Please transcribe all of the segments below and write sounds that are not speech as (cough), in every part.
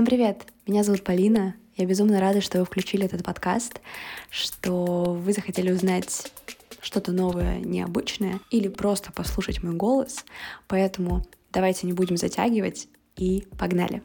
Всем привет! Меня зовут Полина. Я безумно рада, что вы включили этот подкаст, что вы захотели узнать что-то новое, необычное, или просто послушать мой голос. Поэтому давайте не будем затягивать и погнали.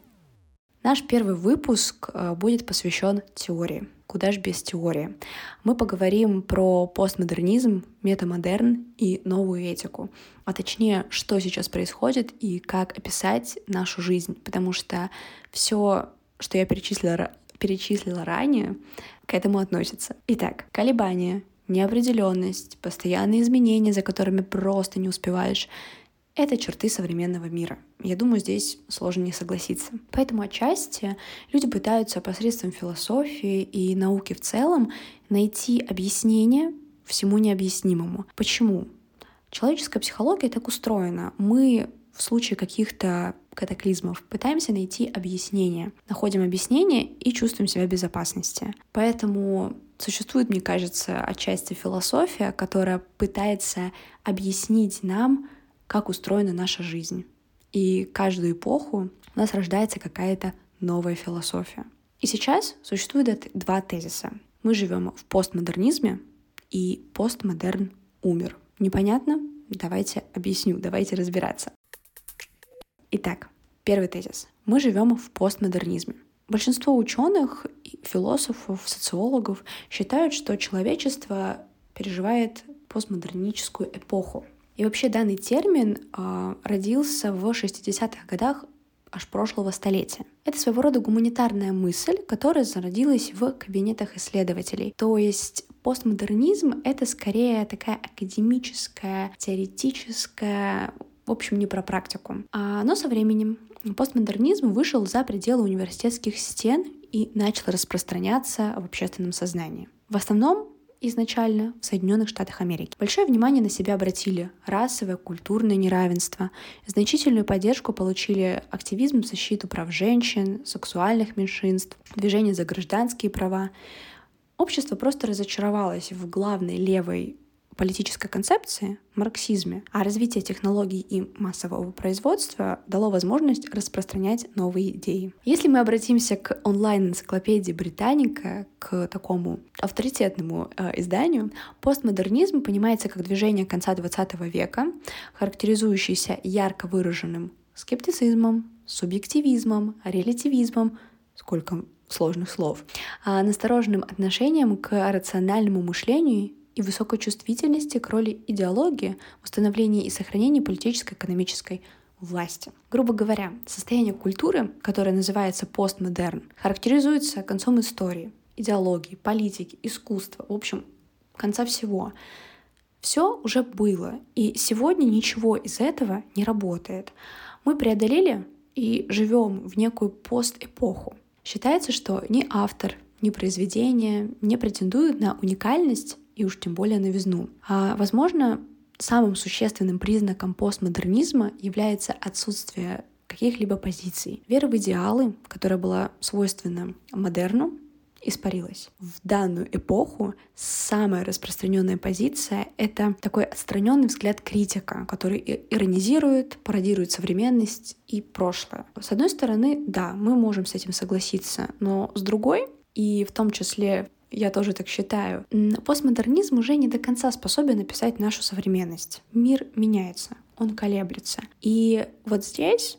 Наш первый выпуск э, будет посвящен теории. Куда же без теории? Мы поговорим про постмодернизм, метамодерн и новую этику. А точнее, что сейчас происходит и как описать нашу жизнь. Потому что все, что я перечислила, перечислила ранее, к этому относится. Итак, колебания, неопределенность, постоянные изменения, за которыми просто не успеваешь, это черты современного мира. Я думаю, здесь сложно не согласиться. Поэтому отчасти люди пытаются посредством философии и науки в целом найти объяснение всему необъяснимому. Почему? Человеческая психология так устроена. Мы в случае каких-то катаклизмов пытаемся найти объяснение. Находим объяснение и чувствуем себя в безопасности. Поэтому существует, мне кажется, отчасти философия, которая пытается объяснить нам, как устроена наша жизнь. И каждую эпоху у нас рождается какая-то новая философия. И сейчас существует два тезиса. Мы живем в постмодернизме, и постмодерн умер. Непонятно? Давайте объясню, давайте разбираться. Итак, первый тезис. Мы живем в постмодернизме. Большинство ученых, философов, социологов считают, что человечество переживает постмодерническую эпоху. И вообще данный термин э, родился в 60-х годах аж прошлого столетия. Это своего рода гуманитарная мысль, которая зародилась в кабинетах исследователей. То есть постмодернизм — это скорее такая академическая, теоретическая, в общем, не про практику. А, но со временем постмодернизм вышел за пределы университетских стен и начал распространяться в общественном сознании. В основном изначально в Соединенных Штатах Америки. Большое внимание на себя обратили расовое, культурное неравенство. Значительную поддержку получили активизм в защиту прав женщин, сексуальных меньшинств, движение за гражданские права. Общество просто разочаровалось в главной левой политической концепции, марксизме, а развитие технологий и массового производства дало возможность распространять новые идеи. Если мы обратимся к онлайн-энциклопедии Британика, к такому авторитетному э, изданию, постмодернизм понимается как движение конца XX века, характеризующееся ярко выраженным скептицизмом, субъективизмом, релятивизмом, сколько сложных слов, а настороженным отношением к рациональному мышлению и высокой чувствительности к роли идеологии в установлении и сохранении политической экономической власти. Грубо говоря, состояние культуры, которое называется постмодерн, характеризуется концом истории, идеологии, политики, искусства, в общем, конца всего. Все уже было, и сегодня ничего из этого не работает. Мы преодолели и живем в некую постэпоху. Считается, что ни автор, ни произведение не претендуют на уникальность и уж тем более новизну. А, возможно, самым существенным признаком постмодернизма является отсутствие каких-либо позиций. Вера в идеалы, которая была свойственна модерну, испарилась. В данную эпоху самая распространенная позиция — это такой отстраненный взгляд критика, который иронизирует, пародирует современность и прошлое. С одной стороны, да, мы можем с этим согласиться, но с другой, и в том числе я тоже так считаю. Постмодернизм уже не до конца способен описать нашу современность. Мир меняется, он колеблется. И вот здесь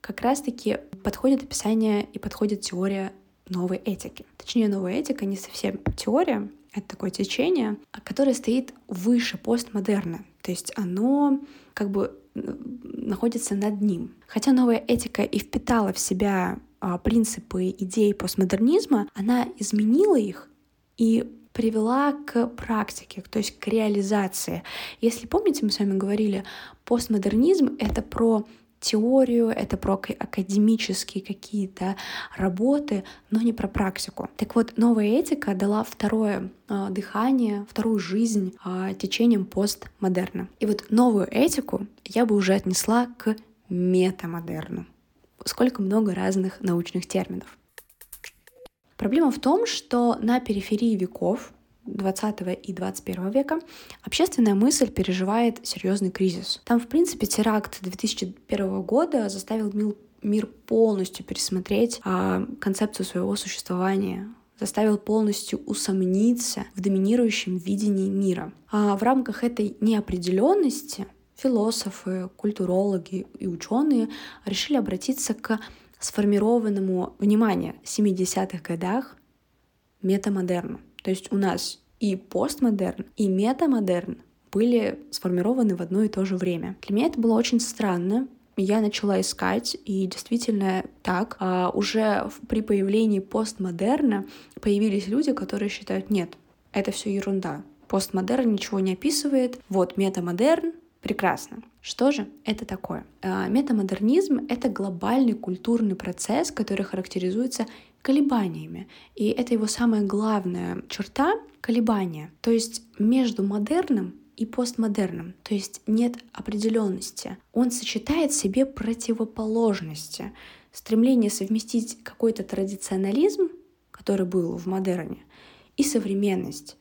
как раз-таки подходит описание и подходит теория новой этики. Точнее, новая этика не совсем теория, это такое течение, которое стоит выше постмодерна. То есть оно как бы находится над ним. Хотя новая этика и впитала в себя а, принципы идеи постмодернизма, она изменила их и привела к практике, то есть к реализации. Если помните, мы с вами говорили, постмодернизм — это про теорию, это про академические какие-то работы, но не про практику. Так вот, новая этика дала второе э, дыхание, вторую жизнь э, течением постмодерна. И вот новую этику я бы уже отнесла к метамодерну. Сколько много разных научных терминов. Проблема в том, что на периферии веков 20 и 21 века общественная мысль переживает серьезный кризис. Там, в принципе, теракт 2001 года заставил мир полностью пересмотреть а, концепцию своего существования, заставил полностью усомниться в доминирующем видении мира. А в рамках этой неопределенности философы, культурологи и ученые решили обратиться к сформированному, внимание, 70-х годах метамодерну. То есть у нас и постмодерн, и метамодерн были сформированы в одно и то же время. Для меня это было очень странно, я начала искать, и действительно так, а уже при появлении постмодерна появились люди, которые считают, нет, это все ерунда. Постмодерн ничего не описывает. Вот метамодерн, прекрасно. Что же это такое? А, метамодернизм — это глобальный культурный процесс, который характеризуется колебаниями. И это его самая главная черта — колебания. То есть между модерном и постмодерном, то есть нет определенности. Он сочетает в себе противоположности, стремление совместить какой-то традиционализм, который был в модерне, и современность,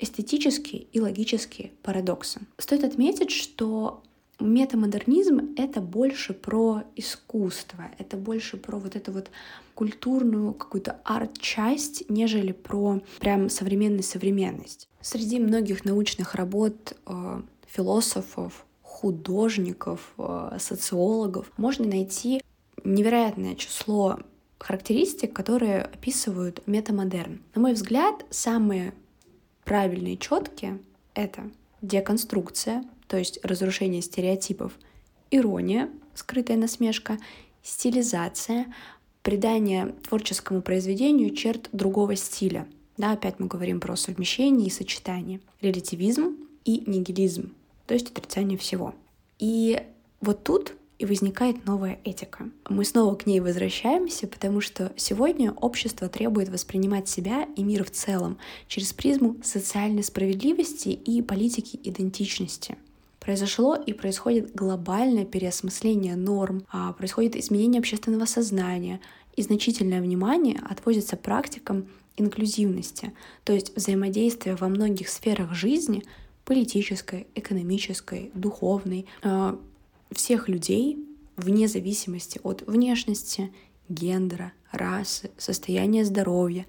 эстетические и логические парадоксы. Стоит отметить, что метамодернизм — это больше про искусство, это больше про вот эту вот культурную какую-то арт-часть, нежели про прям современность-современность. Среди многих научных работ э, философов, художников, э, социологов можно найти невероятное число характеристик, которые описывают метамодерн. На мой взгляд, самые правильные и четкие — это деконструкция, то есть разрушение стереотипов, ирония, скрытая насмешка, стилизация, придание творческому произведению черт другого стиля. Да, опять мы говорим про совмещение и сочетание. Релятивизм и нигилизм, то есть отрицание всего. И вот тут и возникает новая этика. Мы снова к ней возвращаемся, потому что сегодня общество требует воспринимать себя и мир в целом через призму социальной справедливости и политики идентичности — произошло и происходит глобальное переосмысление норм, а происходит изменение общественного сознания, и значительное внимание отводится практикам инклюзивности, то есть взаимодействия во многих сферах жизни, политической, экономической, духовной, э, всех людей вне зависимости от внешности, гендера, расы, состояния здоровья.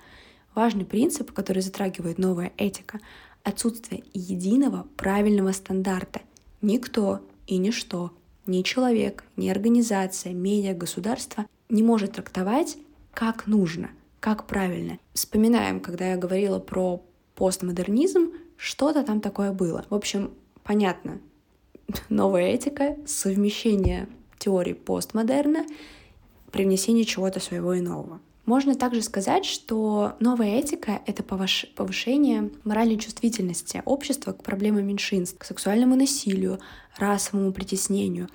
Важный принцип, который затрагивает новая этика — отсутствие единого правильного стандарта, Никто и ничто, ни человек, ни организация, медиа, государство не может трактовать как нужно, как правильно. Вспоминаем, когда я говорила про постмодернизм, что-то там такое было. В общем, понятно, (laughs) новая этика, совмещение теории постмодерна, привнесение чего-то своего и нового. Можно также сказать, что новая этика — это повышение моральной чувствительности общества к проблемам меньшинств, к сексуальному насилию, расовому притеснению.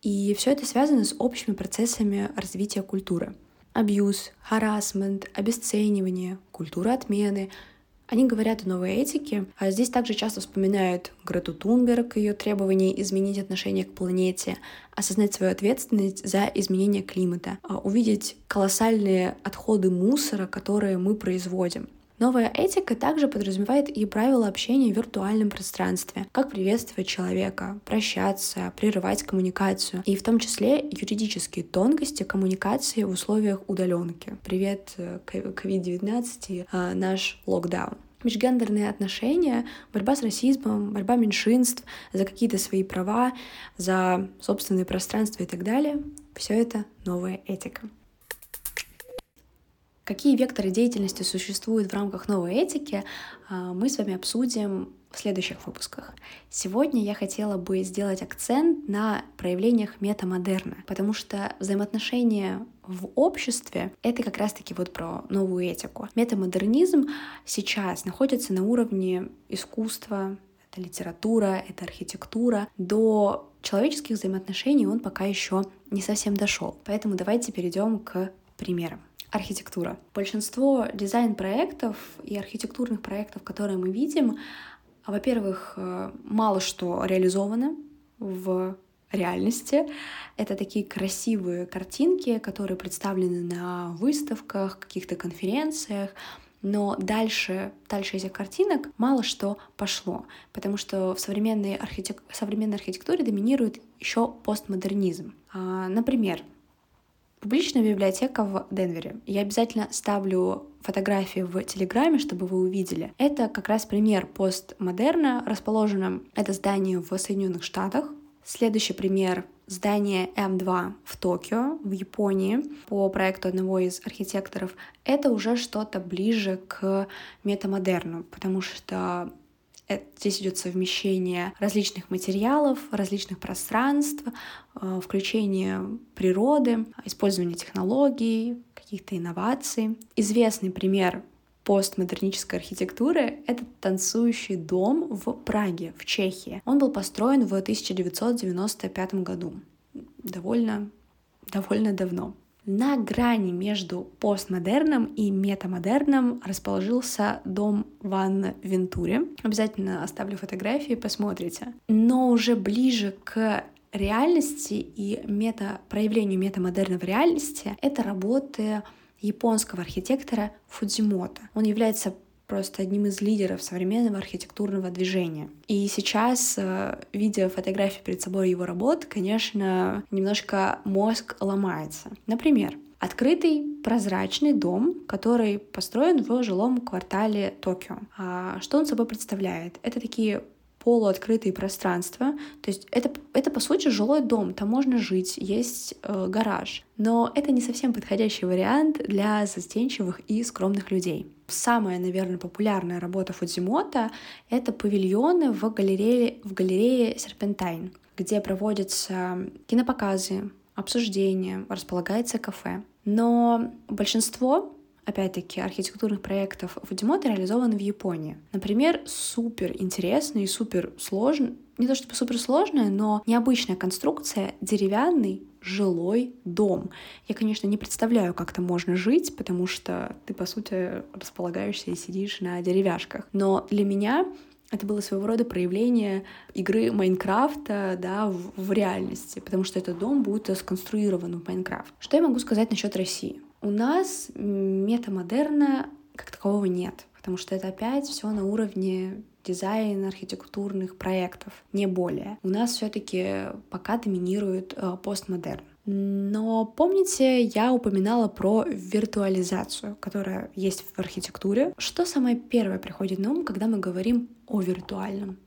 И все это связано с общими процессами развития культуры. Абьюз, харасмент, обесценивание, культура отмены — они говорят о новой этике, а здесь также часто вспоминают Грету Тунберг, ее требование изменить отношение к планете, осознать свою ответственность за изменение климата, а увидеть колоссальные отходы мусора, которые мы производим. Новая этика также подразумевает и правила общения в виртуальном пространстве, как приветствовать человека, прощаться, прерывать коммуникацию, и в том числе юридические тонкости коммуникации в условиях удаленки. Привет, COVID-19 э, э, наш локдаун межгендерные отношения, борьба с расизмом, борьба меньшинств за какие-то свои права, за собственное пространство и так далее. Все это новая этика. Какие векторы деятельности существуют в рамках новой этики, а, мы с вами обсудим в следующих выпусках. Сегодня я хотела бы сделать акцент на проявлениях метамодерна, потому что взаимоотношения в обществе — это как раз-таки вот про новую этику. Метамодернизм сейчас находится на уровне искусства, это литература, это архитектура. До человеческих взаимоотношений он пока еще не совсем дошел. Поэтому давайте перейдем к примерам. Архитектура. Большинство дизайн-проектов и архитектурных проектов, которые мы видим, во-первых, э, мало что реализовано в реальности. Это такие красивые картинки, которые представлены на выставках, каких-то конференциях, но дальше, дальше этих картинок мало что пошло, потому что в современной, архитек... современной архитектуре доминирует еще постмодернизм. А, например, Публичная библиотека в Денвере. Я обязательно ставлю фотографии в Телеграме, чтобы вы увидели. Это как раз пример постмодерна. Расположено это здание в Соединенных Штатах. Следующий пример здание М2 в Токио, в Японии, по проекту одного из архитекторов, это уже что-то ближе к метамодерну, потому что Здесь идет совмещение различных материалов, различных пространств, э, включение природы, использование технологий, каких-то инноваций. Известный пример постмодернической архитектуры — это танцующий дом в Праге, в Чехии. Он был построен в 1995 году. Довольно, довольно давно. На грани между постмодерном и метамодерном расположился дом Ван Вентуре. Обязательно оставлю фотографии, посмотрите. Но уже ближе к реальности и мета, проявлению метамодерна в реальности это работы японского архитектора Фудзимото. Он является просто одним из лидеров современного архитектурного движения. И сейчас, э, видя фотографии перед собой его работ, конечно, немножко мозг ломается. Например, Открытый прозрачный дом, который построен в жилом квартале Токио. А что он собой представляет? Это такие полуоткрытые пространства. То есть это, это по сути жилой дом, там можно жить, есть э, гараж. Но это не совсем подходящий вариант для застенчивых и скромных людей. Самая, наверное, популярная работа Фудзимота — это павильоны в галерее, в галерее Серпентайн, где проводятся кинопоказы, обсуждения, располагается кафе. Но большинство опять-таки, архитектурных проектов Фудимото реализованы в Японии. Например, супер интересный и супер сложный, не то чтобы супер сложная, но необычная конструкция — деревянный жилой дом. Я, конечно, не представляю, как там можно жить, потому что ты, по сути, располагаешься и сидишь на деревяшках. Но для меня это было своего рода проявление игры Майнкрафта да, в, в реальности, потому что этот дом будет сконструирован в Майнкрафт. Что я могу сказать насчет России? У нас метамодерна как такового нет, потому что это опять все на уровне дизайна, архитектурных проектов, не более. У нас все-таки пока доминирует э, постмодерн. Но помните, я упоминала про виртуализацию, которая есть в архитектуре. Что самое первое приходит на ум, когда мы говорим о виртуальном?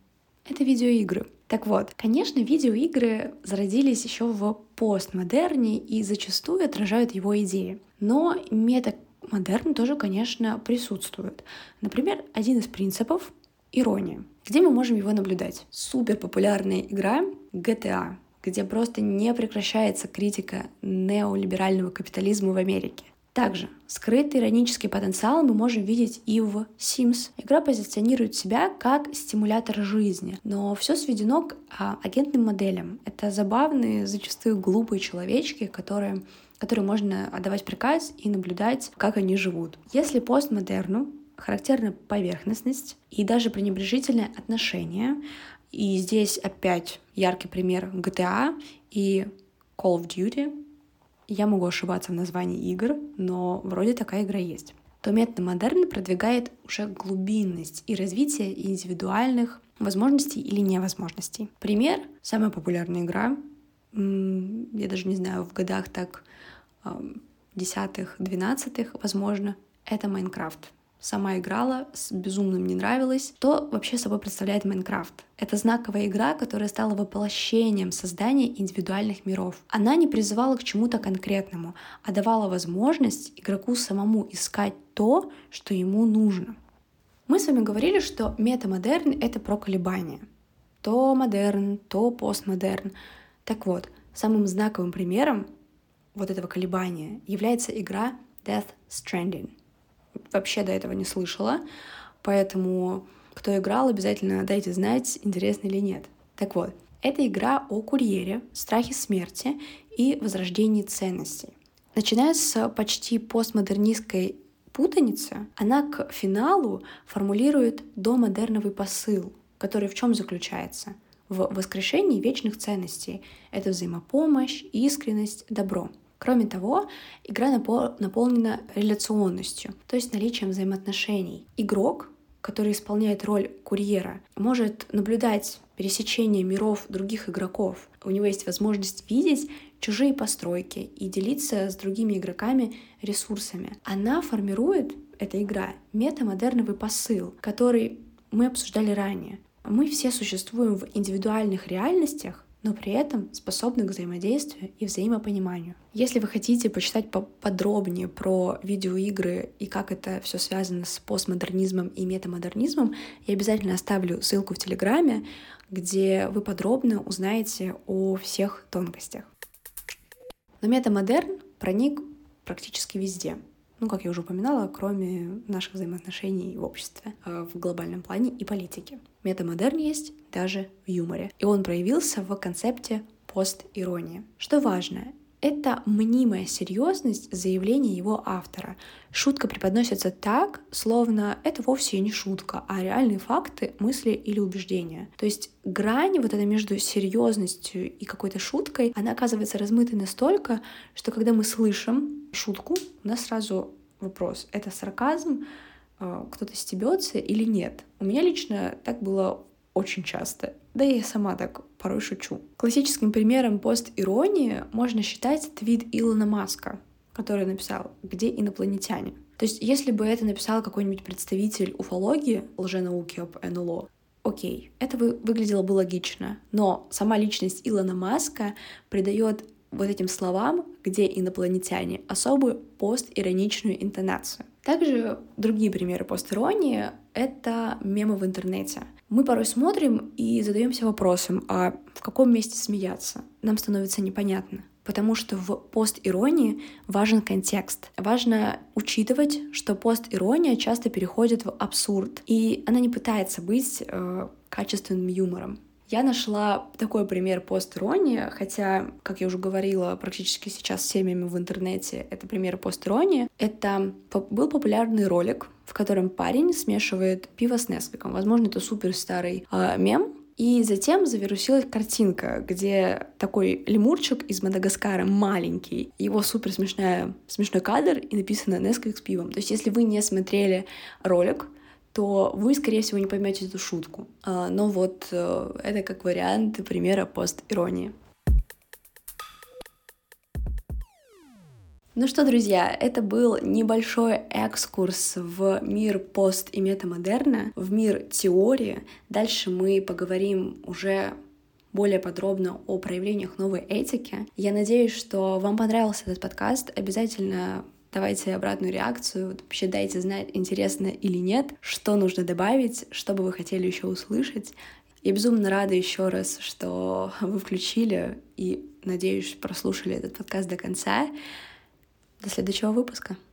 Это видеоигры. Так вот, конечно, видеоигры зародились еще в постмодерне и зачастую отражают его идеи. Но метамодерн тоже, конечно, присутствует. Например, один из принципов — ирония. Где мы можем его наблюдать? Супер популярная игра GTA, где просто не прекращается критика неолиберального капитализма в Америке. Также скрытый иронический потенциал мы можем видеть и в Sims. Игра позиционирует себя как стимулятор жизни, но все сведено к а, агентным моделям. Это забавные, зачастую глупые человечки, которые которые можно отдавать приказ и наблюдать, как они живут. Если постмодерну характерна поверхностность и даже пренебрежительное отношение, и здесь опять яркий пример GTA и Call of Duty, я могу ошибаться в названии игр, но вроде такая игра есть. То метод продвигает уже глубинность и развитие индивидуальных возможностей или невозможностей. Пример — самая популярная игра. Я даже не знаю, в годах так десятых, двенадцатых, возможно, это Майнкрафт сама играла, безумно мне нравилось. Что вообще собой представляет Майнкрафт? Это знаковая игра, которая стала воплощением создания индивидуальных миров. Она не призывала к чему-то конкретному, а давала возможность игроку самому искать то, что ему нужно. Мы с вами говорили, что метамодерн — это про колебания. То модерн, то постмодерн. Так вот, самым знаковым примером вот этого колебания является игра Death Stranding — вообще до этого не слышала, поэтому кто играл, обязательно дайте знать, интересно или нет. Так вот, это игра о курьере, страхе смерти и возрождении ценностей. Начиная с почти постмодернистской путаницы, она к финалу формулирует домодерновый посыл, который в чем заключается? В воскрешении вечных ценностей. Это взаимопомощь, искренность, добро. Кроме того, игра наполнена реляционностью, то есть наличием взаимоотношений. Игрок, который исполняет роль курьера, может наблюдать пересечение миров других игроков. У него есть возможность видеть чужие постройки и делиться с другими игроками ресурсами. Она формирует, эта игра, метамодерновый посыл, который мы обсуждали ранее. Мы все существуем в индивидуальных реальностях, но при этом способны к взаимодействию и взаимопониманию. Если вы хотите почитать подробнее про видеоигры и как это все связано с постмодернизмом и метамодернизмом, я обязательно оставлю ссылку в Телеграме, где вы подробно узнаете о всех тонкостях. Но метамодерн проник практически везде. Ну, как я уже упоминала, кроме наших взаимоотношений в обществе, э, в глобальном плане и политике. Метамодерн есть даже в юморе. И он проявился в концепте пост-иронии. Что важно, это мнимая серьезность заявления его автора. Шутка преподносится так, словно это вовсе не шутка, а реальные факты, мысли или убеждения. То есть грань вот эта между серьезностью и какой-то шуткой, она оказывается размытой настолько, что когда мы слышим шутку, у нас сразу вопрос, это сарказм, а, кто-то стебется или нет. У меня лично так было очень часто. Да и я сама так порой шучу. Классическим примером пост-иронии можно считать твит Илона Маска, который написал «Где инопланетяне?». То есть, если бы это написал какой-нибудь представитель уфологии, лженауки об НЛО, окей, это вы, выглядело бы логично. Но сама личность Илона Маска придает вот этим словам, где инопланетяне, особую постироничную интонацию. Также другие примеры постиронии — это мемы в интернете. Мы порой смотрим и задаемся вопросом, а в каком месте смеяться? Нам становится непонятно. Потому что в пост-иронии важен контекст. Важно учитывать, что пост-ирония часто переходит в абсурд, и она не пытается быть э, качественным юмором. Я нашла такой пример пост-иронии, хотя, как я уже говорила, практически сейчас всеми в интернете это пример пост-иронии. Это был популярный ролик, в котором парень смешивает пиво с Несквиком. Возможно, это супер старый э, мем, и затем завирусилась картинка, где такой лемурчик из Мадагаскара маленький, его супер смешной кадр и написано Nesquik с пивом. То есть если вы не смотрели ролик, то вы, скорее всего, не поймете эту шутку. А, но вот э, это как вариант примера пост-иронии. Ну что, друзья, это был небольшой экскурс в мир пост и метамодерна, в мир теории. Дальше мы поговорим уже более подробно о проявлениях новой этики. Я надеюсь, что вам понравился этот подкаст. Обязательно Давайте обратную реакцию, вообще дайте знать, интересно или нет, что нужно добавить, что бы вы хотели еще услышать. Я безумно рада еще раз, что вы включили и, надеюсь, прослушали этот подкаст до конца. До следующего выпуска.